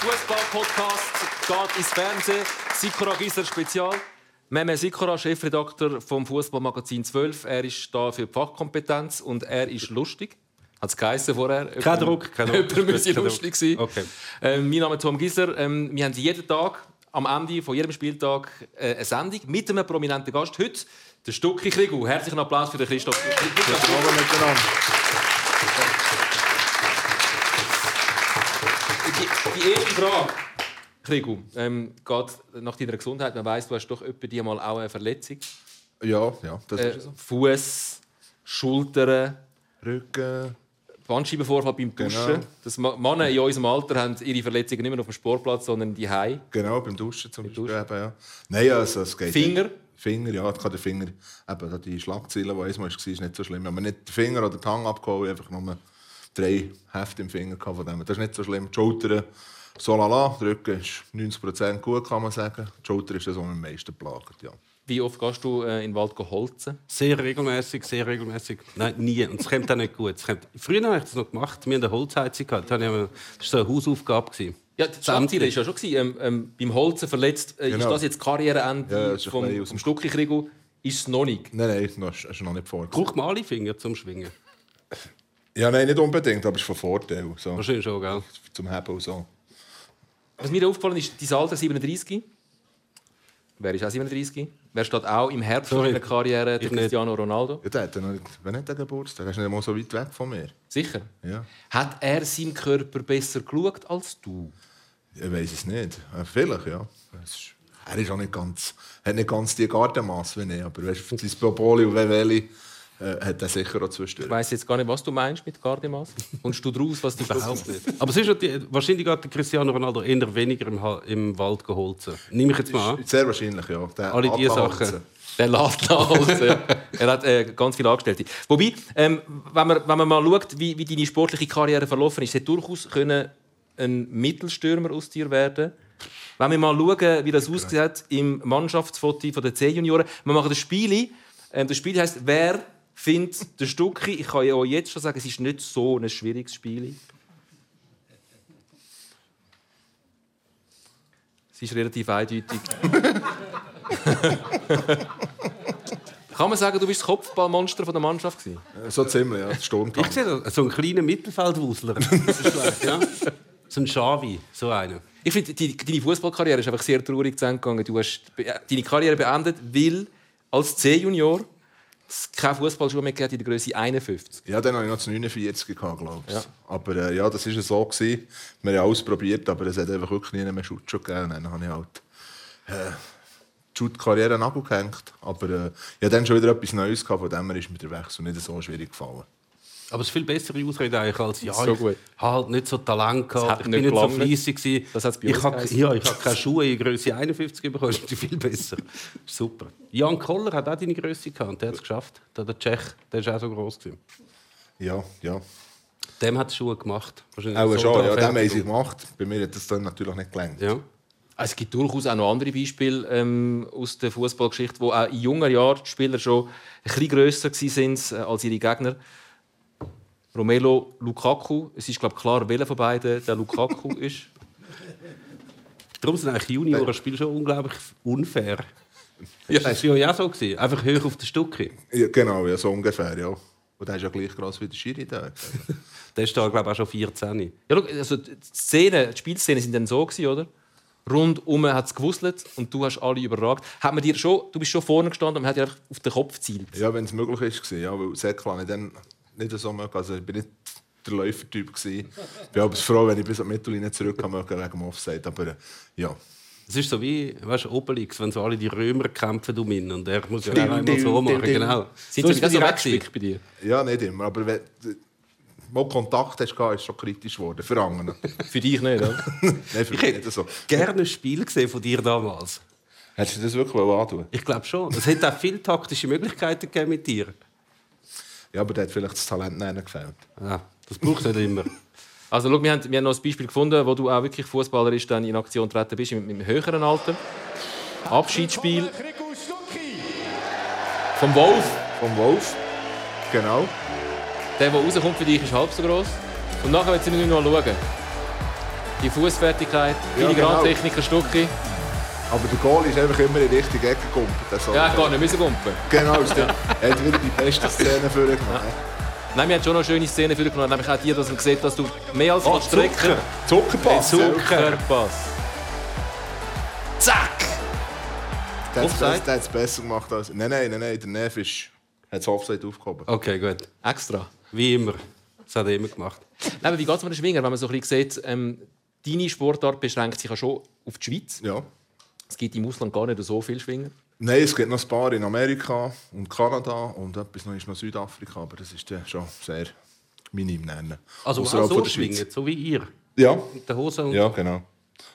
Fußball-Podcast geht ins Fernsehen. Sikora Gisler Spezial. Meme Sikora, Chefredakteur vom Fußballmagazin 12. Er ist da für die Fachkompetenz und er ist lustig. Hat es geheißen vorher? Kein Druck. Kein Druck. Jemand müsse lustig sein. Okay. Ähm, mein Name ist Tom Gisler. Ähm, wir haben jeden Tag, am Ende von jedem Spieltag, äh, eine Sendung mit einem prominenten Gast. Heute der Stucki Krigu. Herzlichen Applaus für den Christoph. Hallo miteinander. Die, die Frage, Krigu, ähm, geht nach deiner Gesundheit. Man weiss, du hast doch etwa die mal auch eine Verletzung. Ja, ja, das Äh, ist so. Fuß, Schultern, Rücken. Bandscheibenvorfall beim Duschen. Genau. Das Ma- Männer in unserem Alter haben ihre Verletzungen nicht mehr auf dem Sportplatz, sondern die Hause. Genau, beim Duschen zum Beispiel. Duschen. Eben, ja. Nein, also, es geht. Finger? Finger, ja, ich kann den Finger. Eben, die Schlagzeile, die einmal war, ist nicht so schlimm. Aber nicht den Finger oder die Hand abgehauen, einfach nur drei Hefte im Finger gehabt von dem. Das ist nicht so schlimm. Die Schulter, so lala. Der Rücken ist 90% gut, kann man sagen. Die Schulter ist das, was am meisten plagt, ja. Wie oft gehst du äh, in den Wald holzen? Sehr regelmäßig, sehr regelmäßig. Nein, nie. Und es kommt auch nicht gut. Kommt... Früher habe ich das noch gemacht. Wir hatten eine Holzheizung. gehabt. Das war so eine Hausaufgabe. Ja, die Schlagzeile war ja schon. Ähm, ähm, beim Holzen verletzt. Äh, Ist Genau. das jetzt Karriereende Ja, das ist vom, aus vom dem- Stucki Krigu? Ist es noch nicht. Nein, nein, das ist noch nicht vor. Braucht man alle Finger zum Schwingen? Ja, nein, nicht unbedingt, aber es ist von Vorteil. So. Wahrscheinlich schon, gell? Zum Heben und so. Was mir aufgefallen ist, dein Alter 37. Wer ist auch 37? Wer steht auch im Herbst Sorry. seiner Karriere? Der Ich nicht. Cristiano Ronaldo. Ja, der hat ja noch nicht, wenn nicht der Geburtstag, er ist nicht mal so weit weg von mir. Sicher. Ja. Hat er seinem Körper besser geschaut als du? Ich weiß es nicht. Äh, Vielleicht, ja. Er ist auch nicht ganz, hat nicht ganz die Gartenmasse wie ich, aber weißt, du, sein Popoli und Weveli äh, hat er sicher auch Ich zwischendurch. weiß jetzt gar nicht, was du meinst mit Gardemas. Kommst du draus, was du Überhaupt nicht. Aber es ist die, wahrscheinlich der Cristiano Ronaldo eher weniger im, im Wald geholzen. Nehme ich jetzt mal an. Sehr wahrscheinlich, ja. Der Alle diese. Sachen. Der lässt aus. ja. Er hat äh, ganz viele Angestellte. Wobei, ähm, wenn, man, wenn man mal schaut, wie, wie deine sportliche Karriere verlaufen ist, hätte durchaus können ein Mittelstürmer aus dir werden Wenn wir mal schauen, wie das aussieht im Mannschaftsfoto von der C-Junioren. Wir machen das Spiel. Ähm, das Spiel heisst, wer findet den Stucki? Ich kann ja auch jetzt schon sagen, es ist nicht so ein schwieriges Spiel. Es ist relativ eindeutig. Kann man sagen, du bist das Kopfballmonster von der Mannschaft gewesen? Äh, So ziemlich, ja. Das Sturm Ich sehe da so einen kleinen Mittelfeldwusler. Ja? So ein Xavi, so einer. Ich finde, die, deine Fußballkarriere ist einfach sehr traurig zu Ende gegangen. Du hast äh, deine Karriere beendet, weil als C-Junior keine Fußballschuhe mehr hat in der Größe 51. Ja, dann hatte ich noch das 49 gehabt, glaube ich. Ja. Aber äh, ja, das war so. Gewesen. Wir haben alles probiert, aber es hat einfach wirklich nie mehr Schutzschuhe gegeben. Dann habe ich halt äh, die den Nagel gehängt. Aber äh, ich hatte dann schon wieder etwas Neues gehabt, von dem her ist mir der Wechsel nicht so schwierig gefallen. Aber es ist viel bessere Ausrede eigentlich als ja, So ich habe halt nicht so Talent gehabt, ich bin nicht nicht so gelangt. fleissig ich habe, ja, ich habe keine Schuhe in Größe 51 bekommen, das ist viel besser. Super. Jan Koller hat auch deine Größe gehabt und der hat es geschafft. Der, der Tschech, der ist auch so groß gewesen. Ja, ja. Dem hat es Schuhe gemacht. Wahrscheinlich Auch so schon, ja, dem haben sie gemacht. Bei mir hat das dann natürlich nicht gelangt. Ja. Es gibt durchaus auch noch andere Beispiele ähm, aus der Fußballgeschichte, wo auch in jungen Jahren die Spieler schon ein bisschen grösser waren äh, als ihre Gegner. Romelo Lukaku. Es ist glaube ich, klar, welcher von beiden der Lukaku ist. Darum sind eigentlich Juniorenspiele schon unglaublich unfair. Ja, das war ja auch so. Gewesen. Einfach hoch auf den Stücke. Ja, genau, ja, so ungefähr, ja. Und der ist ja gleich groß wie der Schiri da. Der ist da, glaube ich, auch schon 14. Ja, schau, also die, Szenen, die Spielszenen sind dann so gewesen, oder? Rundum hat es gewusselt und du hast alle überragt. Hat man dir schon, du bist schon vorne gestanden und man hat dir einfach auf den Kopf gezielt. Ja, wenn es möglich ist, war, ja, weil Säckl habe ich dann nicht so mögen. Also ich bin nicht der Läufertyp. gewesen. Ich bin aber froh, wenn ich bis an die Mittellinie zurück kann, mögen wegen dem Offside. Aber äh, ja, Es ist so wie weißt, du, Obelix, wenn so alle die Römer kämpfen um ihn und er muss ja auch einmal so machen. Genau. Sind so so bei dir auch weggespickt bei dir? ja nicht immer. Aber wenn du mal Kontakt hast, ist es schon kritisch geworden. Für andere. Für dich nicht, oder? Nein, für Ich mich hätte nicht so. gerne ein Spiel gesehen von dir damals. Hättest du das wirklich antun Ich glaube schon. Es hätte auch viele taktische Möglichkeiten gegeben mit dir. Ja, aber der hat vielleicht das Talent nicht gefällt. Ja, das braucht nicht immer. Also, schau, wir, haben, wir haben noch ein Beispiel gefunden, wo du auch wirklich Fußballerisch dann in Aktion treten bist, mit einem höheren Alter. Abschiedsspiel vom Wolf. Vom Wolf. Genau. Der, der rauskommt für dich, ist halb so groß. Und nachher wird sie nicht noch schauen. die Fußfertigkeit, Ja, Filigrantechniker Stucki. Aber der Goal ist einfach immer in die richtige Ecke gekommen. Ja, gar nicht müssen kumpen. Genau. Er hat wieder die beste Szene für ihn gemacht. Nein, wir haben schon noch eine schöne Szene für genommen, nämlich auch die, dass man sieht, dass du mehr als Oh. Zucker. Zuckerpass. Zuckerpass. Zack! Der hat es- besser gemacht als... Nein, nein, nein, nein. Der Neff ist... hat das Offside aufgehoben. Okay, gut. Extra. Wie immer. Das hat er immer gemacht. Nein, aber wie geht es mit den Schwingern, wenn man so ein bisschen sieht, ähm, deine Sportart beschränkt sich ja schon auf die Schweiz. Ja. Es gibt im Ausland gar nicht so viele Schwinger. Nein, es gibt noch ein paar in Amerika und Kanada und etwas noch ist noch Südafrika, aber das ist dann schon sehr minim nennen. Also auch so von der Schweiz. schwingen, so wie ihr. Ja, Mit der Hose und ja, genau.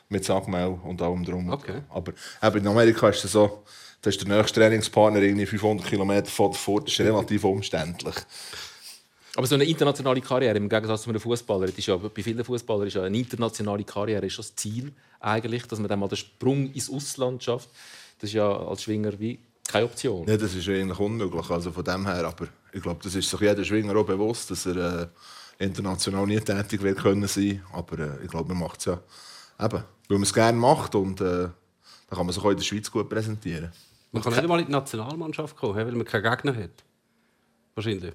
Mit Sackmehl und allem drum. Okay. Aber eben in Amerika ist es so, da ist der nächste Trainingspartner irgendwie 500 Kilometer von der Fort. Das ist relativ umständlich. Aber so eine internationale Karriere, im Gegensatz zu einem Fußballer, ist ja, bei vielen Fußballern ist ja eine internationale Karriere ist schon das Ziel eigentlich, dass man dann mal den Sprung ins Ausland schafft. Das ist ja als Schwinger wie keine Option. Ja, das ist eigentlich unmöglich. Also von dem her, aber ich glaube, das ist sich jeder Schwinger auch bewusst, dass er äh, international nie tätig wird können sein. Aber äh, ich glaube, man macht es ja eben, weil man es gerne macht und äh, dann kann man sich auch in der Schweiz gut präsentieren. Man kann nicht einmal in die Nationalmannschaft kommen, weil man keinen Gegner hat. Wahrscheinlich.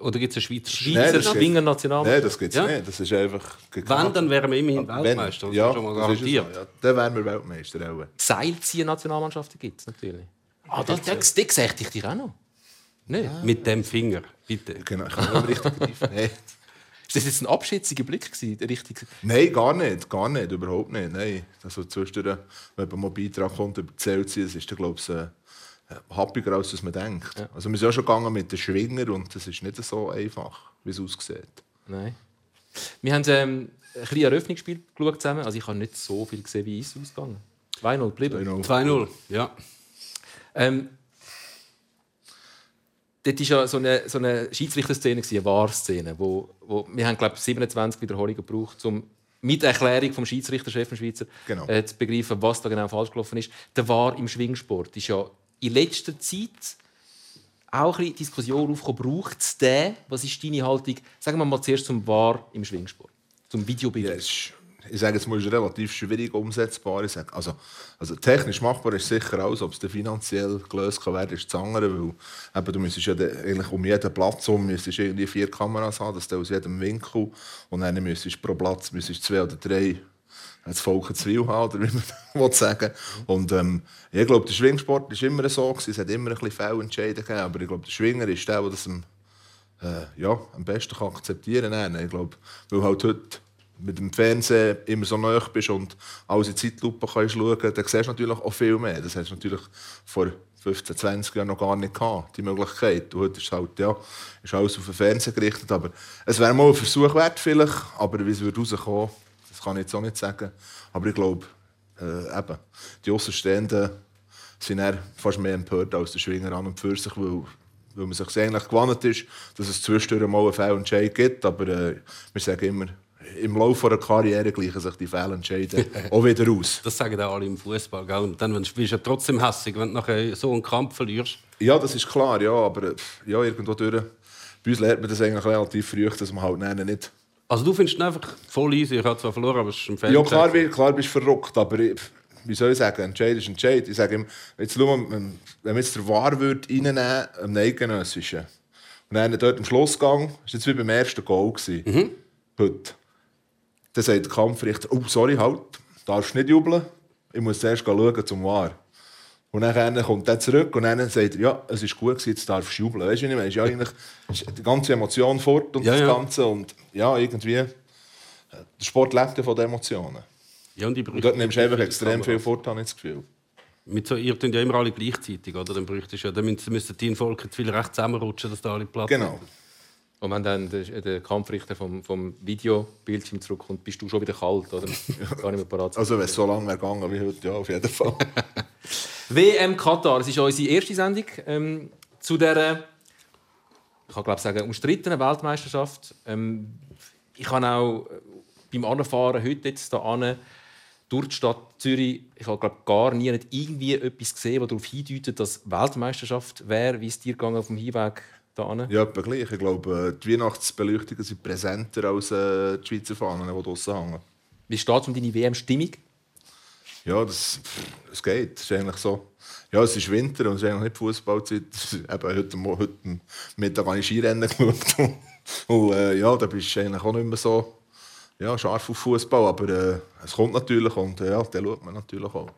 Oder gibt es eine Schweizer Schweizer Nein, das geht- Schwinger-Nationalmannschaft. Nein, das gibt es Ja. nicht. Das ist einfach... Wenn, dann wären wir immerhin Weltmeister. Das ja, ist schon mal das garantiert. so, ja. Dann wären wir Weltmeister. Auch. Seilziehen-Nationalmannschaften gibt es natürlich. Ah, das, das, das sehe ich dich auch noch. Nicht? Mit dem Finger, bitte. Genau, ich mehr richtig greifen. Nein. Ist das jetzt ein abschätziger Blick gewesen? Richtig. Nein, gar nicht. Gar nicht. Überhaupt nicht. Nein. Also zwischendurch, wenn man mal Beitrag kommt über die Celsius, ist glaube ich, happiger, als man denkt. Also wir sind ja schon gegangen mit den Schwinger und das ist nicht so einfach, wie es aussieht. Nein. Wir haben ähm, ein bisschen Eröffnungsspiel geschaut zusammen. Also ich habe nicht so viel gesehen, wie es ausgegangen. 2-0 geblieben. 2-0, ja. Ähm, dort war ja so eine, so eine Schiedsrichterszene, eine Wahrszene, wo, wo wir haben, glaube ich, 27 Wiederholungen gebraucht, um mit Erklärung vom Schiedsrichter, Chef vom Schweizer, Genau. äh, zu begreifen, was da genau falsch gelaufen ist. Der War im Schwingsport ist ja in letzter Zeit auch ein Diskussion aufgekommen, braucht es den? Was ist deine Haltung? Sagen wir mal zuerst zum War im Schwingsport, zum Videobild. Ja, ich sage es ist relativ schwierig umsetzbar. Sage, also, also technisch machbar ist sicher alles, ob es finanziell gelöst kann werden, ist das andere, weil eben, du müsstest ja eigentlich um jeden Platz um müsstest irgendwie vier Kameras haben, das aus jedem Winkel und dann müsstest du pro Platz müsstest zwei oder drei das Volk zu viel haben, oder wie man will sagen Und ähm, ich glaube, der Schwingsport war immer so, es hat immer ein bisschen Fehlentscheide gegeben, aber ich glaube, der Schwinger ist der, der das am, äh, ja, am besten kann akzeptieren kann. Ich glaube, weil halt heute mit dem Fernsehen immer so nah bist und alles in Zeitlupe kannst schauen, dann siehst du natürlich auch viel mehr. Das hast du natürlich vor 15, 20 Jahren noch gar nicht gehabt, die Möglichkeit. Und heute ist halt, ja, ist alles auf den Fernsehen gerichtet. Aber es wäre mal ein Versuch wert vielleicht, aber wie es würde das kann ich jetzt auch nicht sagen. Aber ich glaube, äh, eben, die Außenstehenden sind eher fast mehr empört als der Schwinger an und für sich, weil, weil man sich eigentlich gewohnt ist, dass es zwischendurch mal einen Fehlentscheid gibt. Aber äh, wir sagen immer, im Laufe einer Karriere gleichen sich die Fehlentscheide auch wieder aus. Das sagen auch alle im Fußball. Und dann bist du ja trotzdem hässig, wenn du nachher so einen Kampf verlierst. Ja, das ist klar, ja, aber äh, ja, irgendwo durch. Bei uns lernt man das eigentlich relativ früh, dass man halt nicht... Also du findest ihn einfach voll easy. Ich habe zwar verloren, aber es ist ein Fehler. Ja, klar, klar bist du verrückt, aber ich, wie soll ich sagen, Entscheid ist Entscheid. Ich sage ihm, jetzt schau mal, wenn wir jetzt den Wahr würde reinnehmen am Eidgenössischen, und dann dort am Schlussgang, das war jetzt wie beim ersten Goal, gewesen, heute, dann sagt der Kampfrichter, oh, sorry, halt, darfst nicht jubeln, ich muss zuerst schauen zum Wahr. Und dann kommt er zurück und dann sagt er, ja, es ist gut gewesen, jetzt darfst du jubeln. Weißt du, ich meine? Ja eigentlich die ganze Emotion fort und Ja, das ja. Ganze. Und ja, irgendwie, äh, der Sport lebt ja von den Emotionen. Ja, und, Und dort nimmst du einfach extrem viel fort, habe ich das Gefühl. Mit so, ihr ja immer alle gleichzeitig, oder? Dann bräuchtest ja, dann müssten müssten die Volk viel recht zusammenrutschen, dass da alle Platz Genau. Und wenn dann der, der Kampfrichter vom, vom Videobildschirm zurückkommt, bist du schon wieder kalt, oder? Gar nicht mehr parat. Also wenn es so lange wäre gegangen wie heute, ja, auf jeden Fall. WM Katar, das ist unsere erste Sendung ähm, zu der, ich kann glaube sagen, umstrittenen Weltmeisterschaft. Ähm, ich habe auch äh, beim Anfahren heute jetzt da ane durch die Stadt Zürich, ich habe glaube gar nie nicht irgendwie etwas gesehen, das darauf hindeutet, dass Weltmeisterschaft wäre, wie es dir gegangen auf dem Hinweg da ane. ja, etwa gleich. Ich glaube, äh, die Weihnachtsbeleuchtungen sind präsenter als äh, die Schweizer Fahnen, die draussen hängen. Wie steht es um deine WM-Stimmung? Ja, das, es geht. Es ist eigentlich so. Ja, es ist Winter und es ist eigentlich nicht Fußballzeit. Eben heute, heute Mittag habe ich Skirennen geschaut. Und, äh, ja, da bist du eigentlich auch nicht mehr so ja, scharf auf Fußball. Aber äh, es kommt natürlich und ja, den schaut man natürlich auch.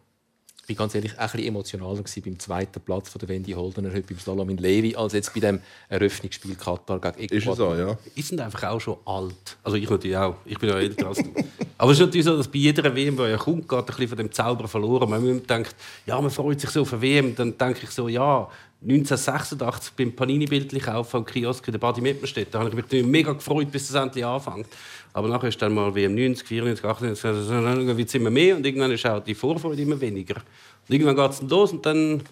Ich war ganz ehrlich auch ein bisschen emotionaler gewesen beim zweiten Platz von der Wendy Holdener heute beim Slalom in Levi als jetzt bei dem Eröffnungsspiel Katar gegen Ist es Ecuador. so, ja. Die sind einfach auch schon alt. Also ich natürlich auch. Ich bin ja älter als du. Aber es ist natürlich so, dass bei jeder WM, die ja kommt, geht ein bisschen von dem Zauber verloren. Wenn man denkt, ja, man freut sich so auf eine WM, dann denke ich so, ja, 1986 beim Panini-Bildlich kaufen am Kiosk in der Badi Mittenstedt. Da habe ich mich mega gefreut, bis es endlich anfängt. Aber nachher ist dann mal WM 90, 94, 98, dann wird es immer mehr und irgendwann ist auch die Vorfreude immer weniger. Und irgendwann geht es los und dann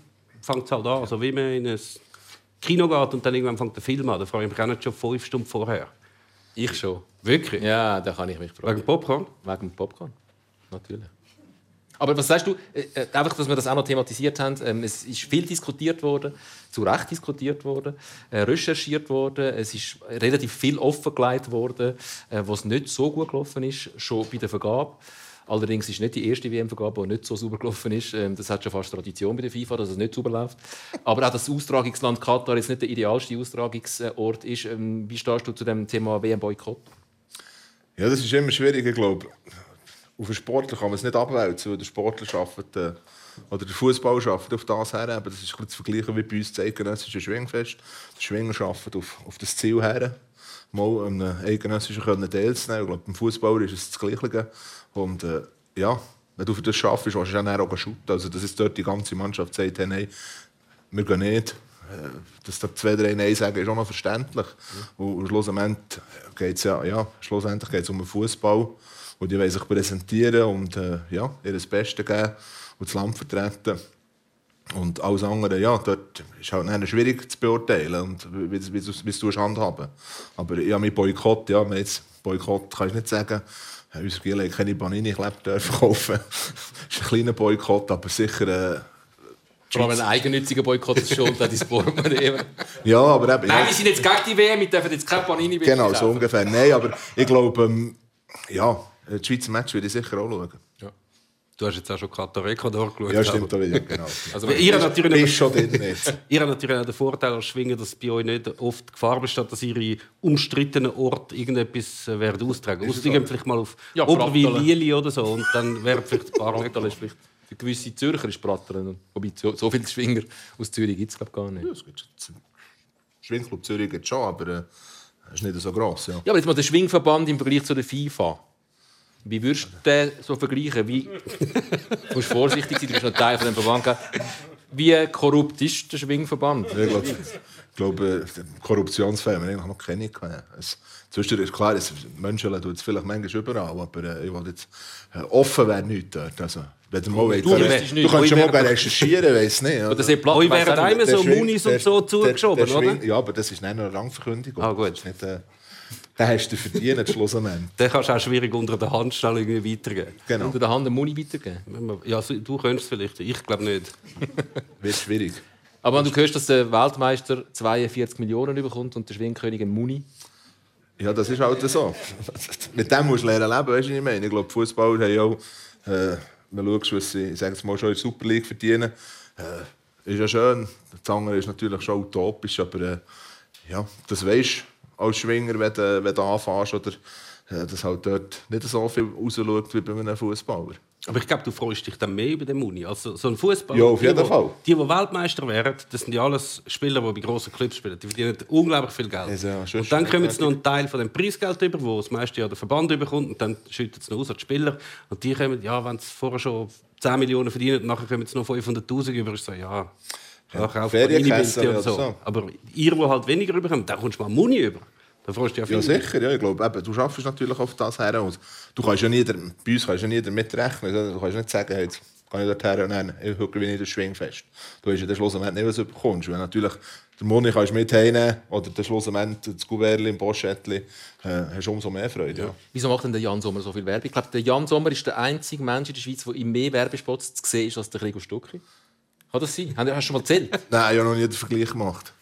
fängt es halt an. Also wie man in ein Kino geht und dann irgendwann fängt der Film an. Da freue ich mich auch nicht schon fünf Stunden vorher. Ich schon. Wirklich? Ja, da kann ich mich freuen. Wegen Popcorn? Wegen Popcorn. Natürlich. Aber was sagst du, äh, äh, einfach, dass wir das auch noch thematisiert haben, ähm, es ist viel diskutiert worden, zu Recht diskutiert worden, äh, recherchiert worden, es ist relativ viel offengelegt worden, äh, was nicht so gut gelaufen ist, schon bei der Vergabe. Allerdings ist nicht die erste WM-Vergabe, die nicht so sauber gelaufen ist. Ähm, Das hat schon fast Tradition bei der FIFA, dass es nicht sauber läuft. Aber auch das Austragungsland Katar jetzt nicht der idealste Austragungsort ist. Ähm, Wie stehst du zu dem Thema WM-Boykott? Ja, das ist immer schwierig, ich glaube. Auf den Sportler kann man es nicht abwälzen, weil der Sportler arbeitet, äh, oder der Fußball arbeitet auf das her. Aber das ist zu vergleichen wie bei uns das eidgenössische Schwingfest. Der Schwinger arbeitet auf, auf das Ziel her, mal an einem eidgenössischen können teilzunehmen. Ich glaube, beim Fußball ist es das Gleiche. Und äh, ja, wenn du für das schaffst, willst du dann auch shooten. Also, dass jetzt dort die ganze Mannschaft sagt, hey, nein, wir gehen nicht. Äh, Dass da zwei, drei Nein sagen, ist auch noch verständlich. Und schlussendlich geht es ja, ja, schlussendlich geht's um den Fußball. Und die wollen sich präsentieren und äh, ja, ihr Bestes geben und das Land vertreten. Und alles andere, ja, dort ist halt dann schwierig zu beurteilen und wie, wie, wie, wie du es handhaben. Aber ja, mit Boykott, ja, jetzt Boykott kannst du nicht sagen. Äh, Unser Giel hat keine Panini-Kleber verkaufen. das ist ein kleiner Boykott, aber sicher... Äh, Vor allem ein eigennütziger Boykott ist schon dein Portemonnaie. ja, aber eben... Nein, wir sind jetzt gegen die WM, wir dürfen jetzt kein Panini mehr Genau, so ungefähr. Nein, aber ich glaube, ähm, ja, das Schweizer Match würde ich sicher auch schauen. Du hast jetzt auch schon Katar Ecuador geschaut. Ja, stimmt auch wieder, genau. Also, Aber ihr habt natürlich, schon ihr habt natürlich auch den Vorteil als Schwinger, dass bei euch nicht oft Gefahr besteht, dass ihre umstrittenen Orte irgendetwas äh, werden austragen. Ihr geht vielleicht mal auf Ja, Oberwil, oder so und dann wäre vielleicht ein paar ist vielleicht für gewisse Zürcher ist Prattern. Wobei so, so viele Schwinger aus Zürich gibt es glaube gar nicht. Ja, es gibt schon- Schwingclub Zürich geht schon, aber äh, ist nicht so gross. Ja. Ja, aber jetzt mal der Schwingverband im Vergleich zu der FIFA. Wie würdest du den so vergleichen? Wie... Du musst vorsichtig sein, du bist noch Teil von dem Verband. Wie korrupt ist der Schwingverband? Ich glaube, ich glaube äh, Korruptionsfälle haben wir eigentlich noch keine. gehabt. Es, zwischen ist klar, es, Menschen tut es vielleicht manchmal überall, aber äh, ich will jetzt, äh, offen wäre nichts dort. Also, wenn du mal Du willst, du nicht, kannst schon mal recherchieren, weiß nicht. Oder oder? sehr platt, Euch nicht. immer so Munis und so zugeschoben, der oder? Ja, aber das ist nicht eine Rangverkündigung. Ah, gut. Das ist nicht, den hast du verdient, schlussendlich. Den kannst du auch schwierig unter der Hand schnell irgendwie weitergeben. Genau, Unter der Hand eine Muni weitergeben. Man- Ja, du könntest es vielleicht, ich glaube nicht. wird schwierig. Aber wenn du hörst, dass der Weltmeister 42 Millionen bekommt und der Schwingkönig ein Muni. Ja, das ist halt so. Mit dem musst du lernen leben, weißt du, was ich meine? Ich glaube, Fußballer haben ja auch, äh, wenn du schaust, was sie, ich sage es mal, schon in der Super League verdienen, äh, ist ja schön. Das andere ist natürlich schon utopisch, aber äh, ja, das weisst du als Schwinger, wenn du, wenn du anfängst, oder äh, dass halt dort nicht so viel rausschaut wie bei einem Fußballer. Aber ich glaube, du freust dich dann mehr über den Muni. Also so ein Fußballer. Ja, auf jeden die, die- Fall. Die, die Weltmeister wären, das sind ja alles Spieler, die bei grossen Clubs spielen. Die verdienen unglaublich viel Geld. Ja, und dann kommen sie noch einen Teil von dem Preisgeld über, wo das meiste ja der Verband überkommt, und dann schüttet es noch aus an die Spieler. Und die kommen, ja, wenn sie vorher schon 10 Millionen verdienen, und nachher kommen sie noch 500'000 über, ist so, ja, ja, Ferienkasse Panini-Bilder oder so. Aber ihr, die halt weniger überkommen, dann kommst du mal Muni über. Da freust du ja Ja, viel. sicher. Ja, ich glaube, eben, du schaffst natürlich auf das her. Und du kannst ja nie, bei uns kannst du ja nie damit rechnen. Du kannst nicht sagen, jetzt gehe ich dort her und dann ich ich das Schwingfest. Du weißt ja den Schlussendlich nicht, was du bekommst. Wenn natürlich den Moni kannst du mit heimnehmen oder den Schlussendlich das Gouverli im Poschettli, äh, hast du umso mehr Freude. Ja. Wieso macht denn der Jan Sommer so viel Werbung? Ich glaube, der Jan Sommer ist der einzige Mensch in der Schweiz, der in mehr Werbespots zu sehen ist als der Gregor Stucki. Kann das sein? Hast du schon mal gezählt? Nein, ich habe noch nie den Vergleich gemacht.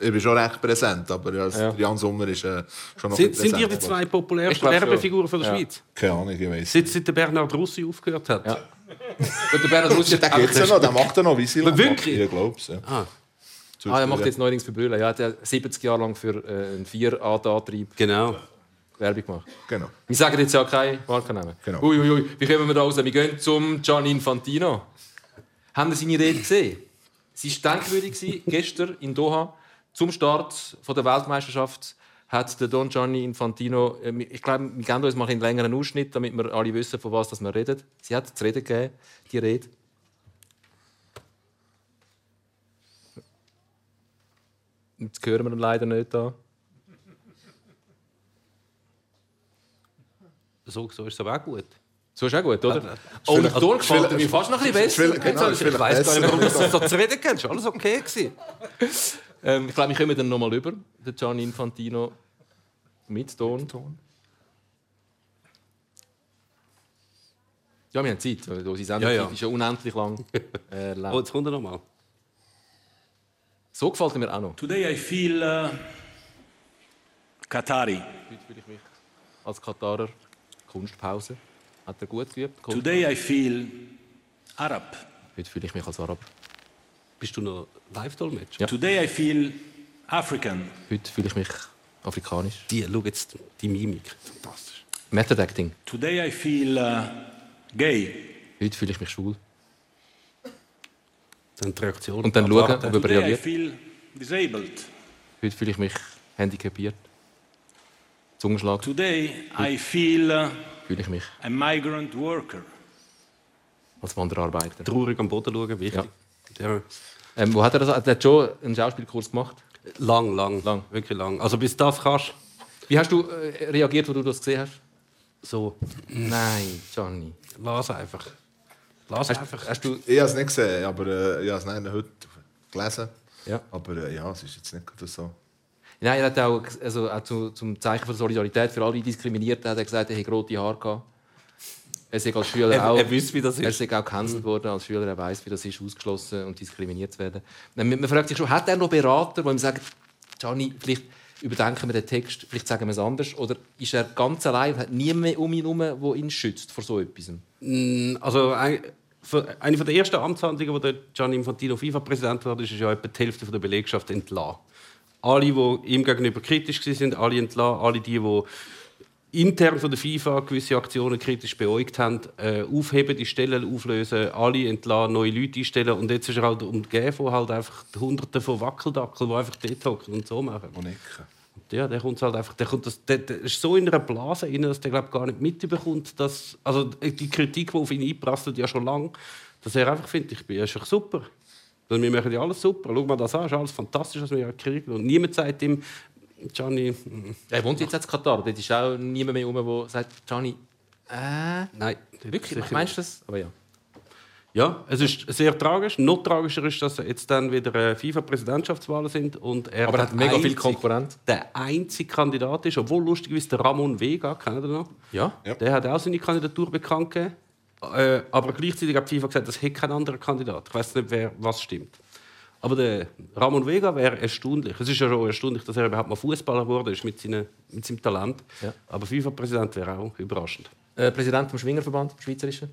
Ich bin schon recht präsent, aber ja, Ja. Jan Sommer ist äh, schon noch Sind, sind ihr die zwei populärsten. Werbefiguren von der Ja. Schweiz? Keine Ahnung, ich weiß. Seit, seit der Bernhard Russi aufgehört hat? Ja. Und der Bernhard Russi geht's ja noch, der macht ja noch Visiland. Wirklich? Ich glaube es, ja. Ah, Ah, er macht jetzt neuerdings für Brüllen. Ja, er hat 70 Jahre lang für äh, einen 4-A-Antrieb genau. Werbung gemacht. Genau. Wir sagen jetzt ja keine Markennamen. Genau. Ui, ui, ui. Wie kommen wir da raus? Wir gehen zum Gianni Infantino. Haben Sie seine Rede gesehen? Sie war denkwürdig gewesen, gestern in Doha. Zum Start von der Weltmeisterschaft hat der Don Gianni Infantino, äh, ich glaube, wir geben uns mal einen längeren Ausschnitt, damit wir alle wissen, von was wir reden. Sie hat zu reden gegeben, die Rede. Jetzt hören wir ihn leider nicht da. So, so ist es aber auch gut. So ist auch gut, oder? Oh, der Ton gefällt mir fast noch ein bisschen besser. Genau, ich weiß gar nicht, warum du so zu reden kennst. Alles okay gewesen. Ähm, ich glaube, wir kommen dann noch mal über. Der Gianni Infantino mit Ton. Ja, wir haben Zeit. weil Unsere Sendezeit Ja, ja. ist ja unendlich lang. Äh, lang. Oh, jetzt kommt er nochmal. So gefällt er mir auch noch. Today I feel uh, Qatari. Heute fühle ich mich als Katarer. Kunstpause. Hat er gut geübt. Today I feel Arab. Heute fühle ich mich als Arab. Bist du noch Live-Dolmetscher? Ja. Today I feel African. Heute fühle ich mich afrikanisch. Die, schau jetzt die Mimik. Fantastisch. Method Acting. Today I feel uh, gay. Heute fühle ich mich schwul. Dann die Reaktion. Und dann schauen, ob er Today I reagiert. feel disabled. Heute fühle ich mich handicapiert. Zungenschlag. Today I feel uh, Fühle ich mich a migrant worker. als Wanderarbeiter. Traurig am Boden schauen, wichtig. Ja. Ähm, wo hat er das? Hat er schon einen Schauspielkurs gemacht? Lang, lang, Lang. Wirklich lang. Also bis das kannst, Wie hast du äh, reagiert, als du das gesehen hast? so, Nein, Johnny. lass einfach. Lass Hast, einfach. hast du... Ich habe es nicht gesehen, aber äh, ich habe es nein, heute gelesen. Ja. Aber äh, ja, es ist jetzt nicht so. Nein, er hat auch, also, auch zu, zum Zeichen von Solidarität für alle Diskriminierten hat er gesagt, er hätte rote Haare gehabt. Er sei als Schüler Er- auch... er wüsste, wie das ist. Er sei auch gecancelt worden als Schüler. Er weiß, wie das ist, ausgeschlossen und diskriminiert zu werden. Man, fragt sich schon, hat er noch Berater, die ihm sagen, Gianni, vielleicht überdenken wir den Text, vielleicht sagen wir es anders? Oder ist er ganz allein und hat niemand um ihn herum, der ihn schützt vor so etwas? Also ein, für- eine der ersten Amtshandlungen, die Gianni Infantino FIFA-Präsident war, ist ja etwa die Hälfte der Belegschaft entlassen. Alle, die ihm gegenüber kritisch waren, alle entlassen. Alle die, die intern von der FIFA gewisse Aktionen kritisch beäugt haben, äh, aufheben, die Stellen auflösen, alle entlassen, neue Leute einstellen. Und jetzt ist er halt umgeben von halt einfach Hunderten von Wackeldackeln, die einfach dort hocken und so machen. Und. Ja, der kommt halt einfach, der, kommt das, der, der ist so in einer Blase rein, dass der glaub, gar nicht mitbekommt, dass also die Kritik, die auf ihn einprasselt, ja schon lange, dass er einfach findet, ich bin ja schon super. Also, wir machen ja alles super. Schau mal das an, ist alles fantastisch, was wir ja kriegen. Und niemand sagt ihm, Gianni, mm, Er wohnt jetzt in Katar. Dort ist auch niemand mehr herum, der sagt, Gianni, äh, nein. wirklich? Meinst du das? Aber ja. Ja, es ist sehr tragisch. Noch tragischer ist, dass jetzt dann wieder äh, FIFA-Präsidentschaftswahlen sind und er Aber er hat der mega viel einzige- Konkurrenz. Der einzige Kandidat ist, obwohl lustigerweise der Ramon Vega, kennt ihr noch? Ja? Ja. Der hat auch seine Kandidatur bekannt gegeben. Äh, aber gleichzeitig hat FIFA gesagt, es hätte kein anderer Kandidat. Ich weiß nicht, wer was stimmt. Aber der Ramon Vega wäre erstaunlich. Es ist ja schon erstaunlich, dass er überhaupt mal Fußballer geworden ist mit, seinen, mit seinem Talent. Ja. Aber FIFA-Präsident wäre auch überraschend. Äh, Präsident vom Schwingerverband, vom Schweizerischen.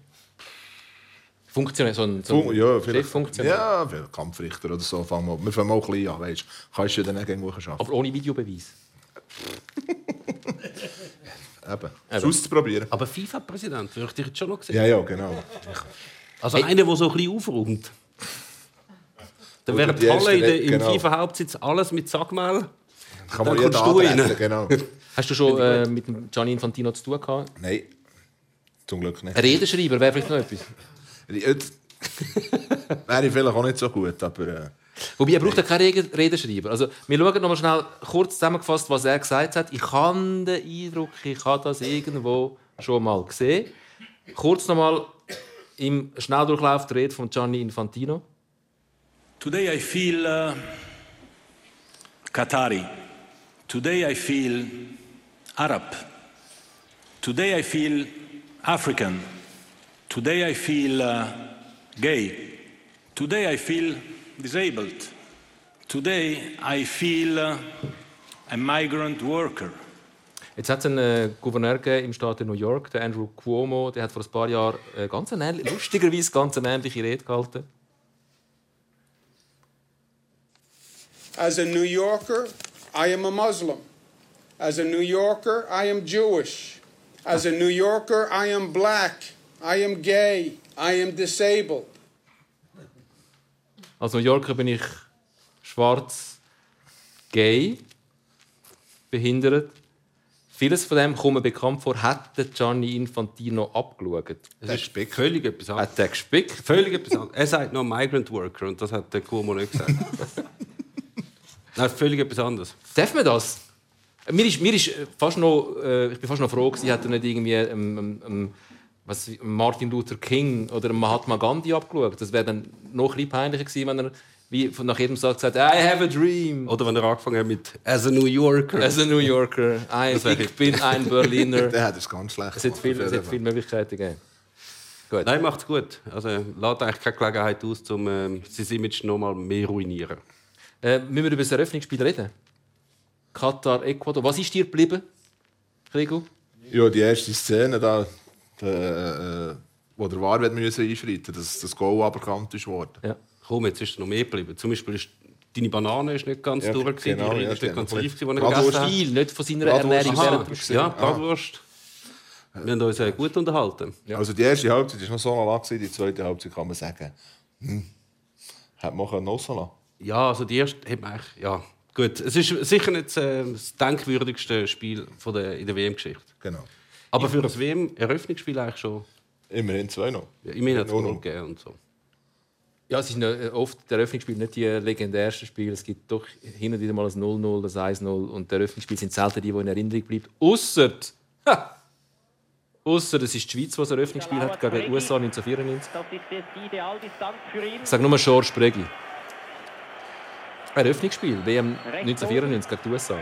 Funktionär, so ein, so ein ja. Cheffunktionär. Ja, vielleicht Kampfrichter oder so. Fangen wir, wir fangen mal klein an, weißt du. Kannst du ja dann auch irgendwo arbeiten. Aber ohne Videobeweis. Eben. Es auszuprobieren. Aber FIFA-Präsident würde ich dich jetzt schon noch sehen. Ja, ja, genau. Also einer, der so ein bisschen aufräumt. Dann Oder wäre die Halle in der, im genau. FIFA-Hauptsitz alles mit Sagmehl. Kann Dann man jeden kommst du rein. genau. Hast du schon äh, mit Gianni Infantino zu tun gehabt? Nein, zum Glück nicht. Ein Redenschreiber wäre vielleicht noch etwas. Jetzt wäre ich vielleicht auch nicht so gut, aber äh, Wobei, er braucht ja keinen Rede- Redenschreiber. Also, wir schauen noch mal schnell kurz zusammengefasst, was er gesagt hat. Ich habe den Eindruck, ich habe das irgendwo schon mal gesehen. Kurz noch mal im Schnelldurchlauf die Rede von Gianni Infantino. Today I feel uh, Qatari. Today I feel Arab. Today I feel African. Today I feel uh, gay. Today I feel disabled. Today I feel uh, a migrant worker. Jetzt hat es einen äh, Gouverneur im Staat New York, der Andrew Cuomo, der hat vor ein paar Jahren äh, ganz eine, lustigerweise ganz ähnliche Rede gehalten. As a New Yorker, I am a Muslim. As a New Yorker, I am Jewish. As a New Yorker, I am black. I am gay. I am disabled. Als New Yorker bin ich schwarz, gay, behindert. Vieles von dem kommt mir bekannt vor, hat der Gianni Infantino abgeschaut. Es ist völlig etwas anderes. Hat er gespickt? Völlig etwas anderes. Er sagt noch Migrant Worker und das hat der Cuomo nicht gesagt. Nein, völlig etwas anderes. Darf man das? Mir ist, mir ist äh, fast noch, äh, ich bin fast noch froh, hat er nicht irgendwie ähm, ähm, ähm, was, Martin Luther King oder Mahatma Gandhi abgeschaut. Das wäre dann noch ein peinlicher gewesen, wenn er wie von- nach jedem Satz sagt, I have a dream. Oder wenn er angefangen hat mit As a New Yorker. As a New Yorker, wäre ich bin ein Berliner. Der hat es ganz schlecht Es hat, viel, es hat viele Möglichkeiten gegeben. Gut. Nein, macht's gut. Also, lässt eigentlich keine Gelegenheit aus, um ähm, sein Image noch mal mehr ruinieren. Äh, müssen wir über das Eröffnungsspiel reden? Katar, Ecuador. Was ist dir geblieben, Gregor? Ja, die erste Szene da, der, äh, wo der War wird müssen einschreiten, dass das Goal aberkannt ist worden. Ja. Komm, jetzt ist noch mehr geblieben. Zum Beispiel ist deine Banane ist nicht ganz Ja, durch, gewesen, genau, die ja, ist nicht ganz reif, die er gegessen hat. Viel, nicht von seiner Bratwurst. Ernährung Aha. Ja, Bratwurst. Wir haben uns äh, gut unterhalten. Also die erste Halbzeit war noch so lang, die zweite Halbzeit kann man sagen, hm, hätte man können rauslassen können. Ja, also die erste hat man eigentlich, ja, gut. Es ist sicher nicht äh, das denkwürdigste Spiel von der, in der WM-Geschichte. Genau. Aber für das WM-Eröffnungsspiel eigentlich schon. Immerhin zwei noch. Ja, immerhin hat es null. gegeben und so. Ja, es ist noch- oft der Eröffnungsspiel nicht die legendärsten Spiele. Es gibt doch hin und wieder mal ein 0-0, ein 1-0 und der Eröffnungsspiel sind selten die, die in Erinnerung bleiben. Ausser, Ausser es ist die Schweiz, die das Eröffnungsspiel hat gegen die USA 1994. Das ist die Idealdistanz für ihn. Ich sage nur George Bregi. Eröffnungsspiel, WM 1994 gegen die USA.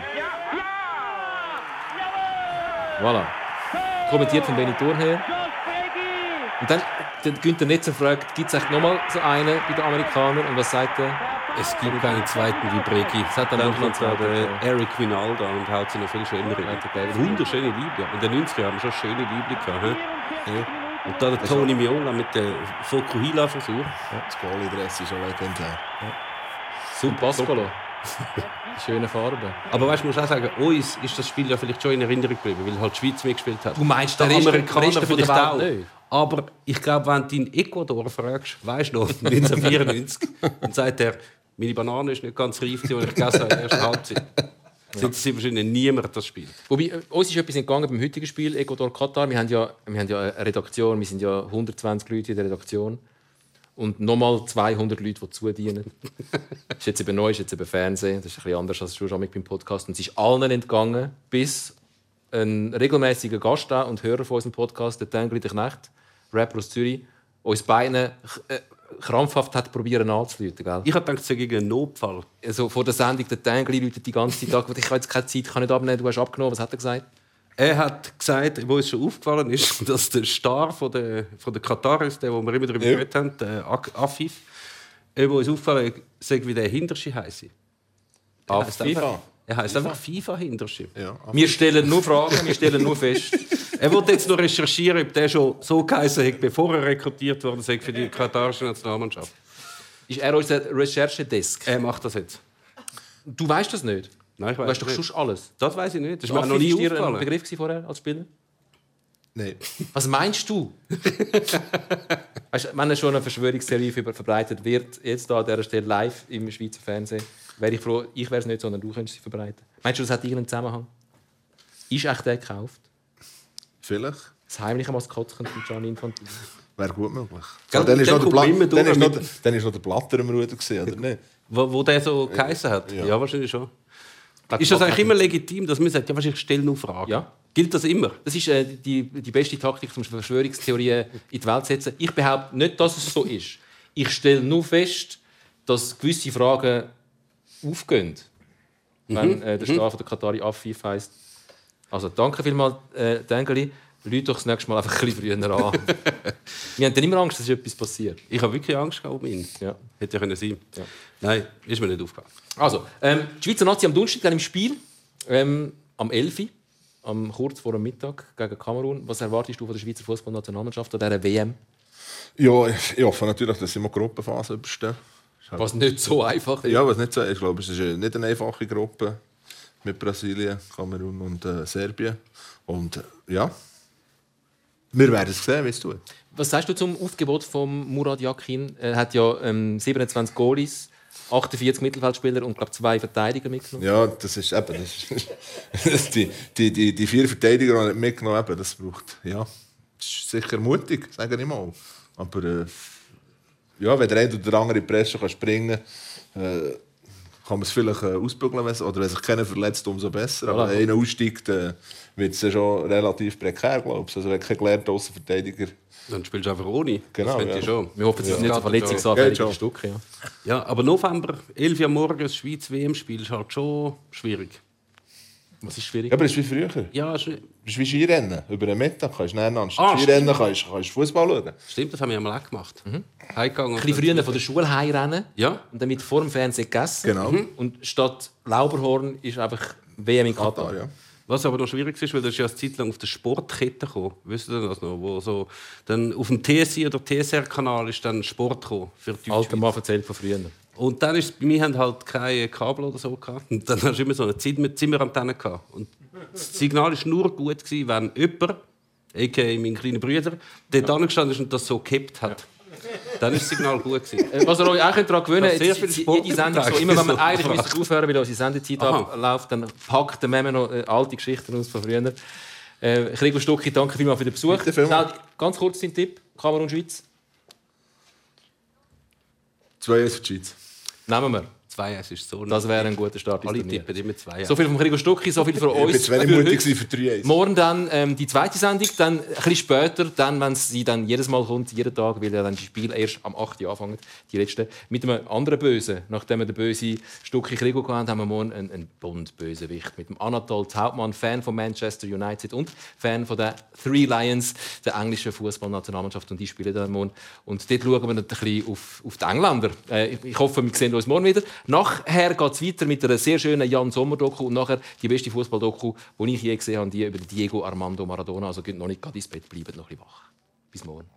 Voilà. Kommentiert von Benny Thurnherr. Und dann, dann Günther Netzer fragt, gibt es echt nochmal so einen bei den Amerikanern? Und was sagt er? Es gibt keinen zweiten wie Bregi. Das hat dann Dann noch der ja. Eric Winalda und haut sie noch viel schöner rein. Ja, der David. Wunderschöne Liebe. In den 90ern haben wir schon schöne Liebe gehabt. Ja. Und da der Tony Miola mit dem Fokuhila-Versuch. Das Goalie-Dress ist schon legendär. Super Pascolo. Schöne Farben. Aber weißt, du musst auch sagen, uns ist das Spiel ja vielleicht schon in Erinnerung geblieben, weil halt die Schweiz mitgespielt hat. Du meinst, der Amerikaner Rest von der Welt auch. nicht? Aber ich glaube, wenn du in Ecuador fragst, weißt du noch, 1994, dann sagt er, meine Banane ist nicht ganz reif, die ich gegessen habe in der ersten Halbzeit. Sind sie wahrscheinlich niemand das Spiel. Wobei, uns ist etwas entgangen beim heutigen Spiel Ecuador-Katar. Wir, haben ja, wir haben ja eine Redaktion, wir sind ja 120 Leute in der Redaktion. Und nochmal 200 Leute, die zudienen. das ist jetzt eben neu, ist jetzt eben Fernsehen. Das ist ein bisschen anders als schon beim Podcast. Und es ist allen entgangen, bis ein regelmäßiger Gast da und Hörer von unserem Podcast, der Tengri der Knecht, Rapper aus Zürich, uns beiden äh, krampfhaft hat probieren anzuleiten. Gell? Ich habe gedacht, es gegen einen Notfall. also vor der Sendung, der Tengri läutet die ganze Zeit an. Ich habe jetzt keine Zeit, ich kann nicht abnehmen, du hast abgenommen. Was hat er gesagt? Er hat gesagt, wo es schon aufgefallen ist, dass der Star von der, von der Kataris, der, wo wir immer darüber Ja. geredet haben, der Afif, wo es aufgefallen ist, sagt, wie der Hinterschi heisst. Er heisst FIFA. einfach, er heisst einfach FIFA Hinterschi. Ja. Wir stellen nur Fragen, wir stellen nur fest. Er wollte jetzt noch recherchieren, ob der schon so geheißen hat, bevor er rekrutiert worden ist für die katarische Nationalmannschaft. Ist er unser Recherchedesk? Er macht das jetzt. Du weißt das nicht. Nein, ich Du weiß weißt doch sonst alles. Das weiß ich nicht. Das Afif, noch nie dir ein. Begriff vorher als Spieler? Nein. Was meinst du? weißt, du, wenn eine schon eine Verschwörungstheorie ver- verbreitet wird, jetzt da an dieser Stelle live im Schweizer Fernsehen, wäre ich froh, ich wäre es nicht, sondern du könntest sie verbreiten. Meinst du, das hat irgendeinen Zusammenhang? Ist echt der gekauft? Vielleicht. Das heimliche Maskottchen von Gianni Infantino? Wäre gut möglich. Gell, So, dann, ist dann noch dann, durch ist noch dann ist noch der Blatter im Ruder, gewesen, oder nicht? Wo, wo der so geheißen hat? Ja. Ja, wahrscheinlich schon. Glaub, Ist das eigentlich immer legitim, dass man sagt, ja, wahrscheinlich stell nur Fragen? Ja. Gilt das immer? Das ist äh, die, die beste Taktik, um Verschwörungstheorien in die Welt zu setzen. Ich behaupte nicht, dass es so ist. Ich stelle nur fest, dass gewisse Fragen aufgehen, wenn äh, der Star von der Katari Afif heisst. Also danke vielmals, äh, Dengeli. Leute doch das nächste Mal einfach ein bisschen früher an. Wir haben dann immer Angst, dass etwas passiert. Ich habe wirklich Angst gehabt um ihn. Ja. Hätte ja können sein. Ja. Nein, ist mir nicht aufgefallen. Also, ähm, die Schweizer Nazi am Donnerstag im Spiel, ähm, am 11. Uhr, am kurz vor dem Mittag gegen Kamerun. Was erwartest du von der Schweizer Fußballnationalmannschaft an dieser WM? Ja, ich, hoffe natürlich, dass sie mal die Gruppenphase überstehen. Halt- Was nicht so einfach ist. Ja, was nicht so. Ich glaube, es ist nicht eine einfache Gruppe mit Brasilien, Kamerun und äh, Serbien. Und äh, ja, wir werden es sehen, wie es tut. Was sagst du zum Aufgebot von Murat Yakin? Er hat ja ähm, 27 Goalies, 48 Mittelfeldspieler und glaube zwei Verteidiger mitgenommen. Ja, das ist eben. Das ist, die, die, die, die vier Verteidiger die er nicht mitgenommen eben, das braucht. Ja, das ist sicher mutig, sage ich mal. Aber äh, ja, wenn der eine oder der andere in die Presse kann springen kann, äh, kann man es vielleicht äh, ausbügeln. Oder wenn sich keiner verletzt, umso besser. Aber wenn einer aussteigt, äh, wird es ja schon relativ prekär, glaube ich. Also wenn kein gelernter Außenverteidiger. Dann spielst du einfach ohne. Genau, das fände ich ja. schon. Wir hoffen, es ist nicht so Geht verletzungsanfällig schon. wie Stück. Ja. Ja, aber November, 11 Uhr morgens, Schweiz-WM-Spiel ist halt schon schwierig. Was ist schwierig? Ja, aber das ist wie früher. Ja, ist, Das ist wie Skirennen. Über den Mittag kannst du anstatt Ah, Skirennen kannst, kannst du Fußball schauen. stimmt, das haben wir einmal auch gemacht. Heimgegangen. Ein bisschen früher von der Schule heimrennen Ja. und dann mit vor dem Fernsehen gegessen. Genau. Mhm. Und statt Lauberhorn ist einfach WM in Katar. Ah, ja. Was aber noch schwierig ist, weil das ist ja eine Zeit lang auf der Sportkette gekommen. Wisst ihr das noch? Wo so, dann auf dem TSI oder TSR-Kanal ist dann Sport gekommen für die Alter Mann erzählt von früher. Und dann ist, wir haben halt keine Kabel oder so gehabt. Und dann hast du immer so eine Zimmer- Zimmerantenne gehabt. Und das Signal war nur gut gewesen, wenn jemand, a.k.a. mein kleiner Bruder, dort angestanden ist und das so gekippt hat. Dann ist das Signal gut gewesen. Äh, Was ihr euch auch daran gewöhnen Ja, könnt, jede Sendung so, immer wenn wir So eigentlich müssen aufhören, weil unsere Sendezeit Aha. abläuft, dann packt der Meme noch äh, alte Geschichten aus von früher. Äh, Gregor Stucki, danke vielmals für den Besuch. Schnell, ganz kurz dein Tipp, Kamerun Schweiz. 2 für die Schweiz. Na MMR. 2 es ist so Das wäre ein guter Start. Alle tippen immer zwei. So viel von Gregor Stucki, so viel von uns. Ich bin mutig für drei. Morgen dann ähm, die zweite Sendung, dann ein bisschen später, dann, wenn sie dann jedes Mal kommt, jeden Tag, weil ja dann die Spiele erst am 8. Anfangen, die letzte, mit einem anderen Bösen. Nachdem wir den bösen Stucki Gregor gehabt haben haben wir morgen einen, einen Bund-Bösewicht mit dem Anatol Taubmann, Fan von Manchester United und Fan von der Three Lions, der englischen Fußballnationalmannschaft. Und die spielen dann morgen. Und dort schauen wir ein bisschen auf, auf die Engländer. Äh, ich hoffe, wir sehen uns morgen wieder. Nachher geht es weiter mit einer sehr schönen Jan Sommer-Doku und nachher die beste Fußball-Doku, die ich je gesehen habe, die über Diego Armando Maradona. Also geht noch nicht gerade ins Bett, bleibt noch ein bisschen wach. Bis morgen.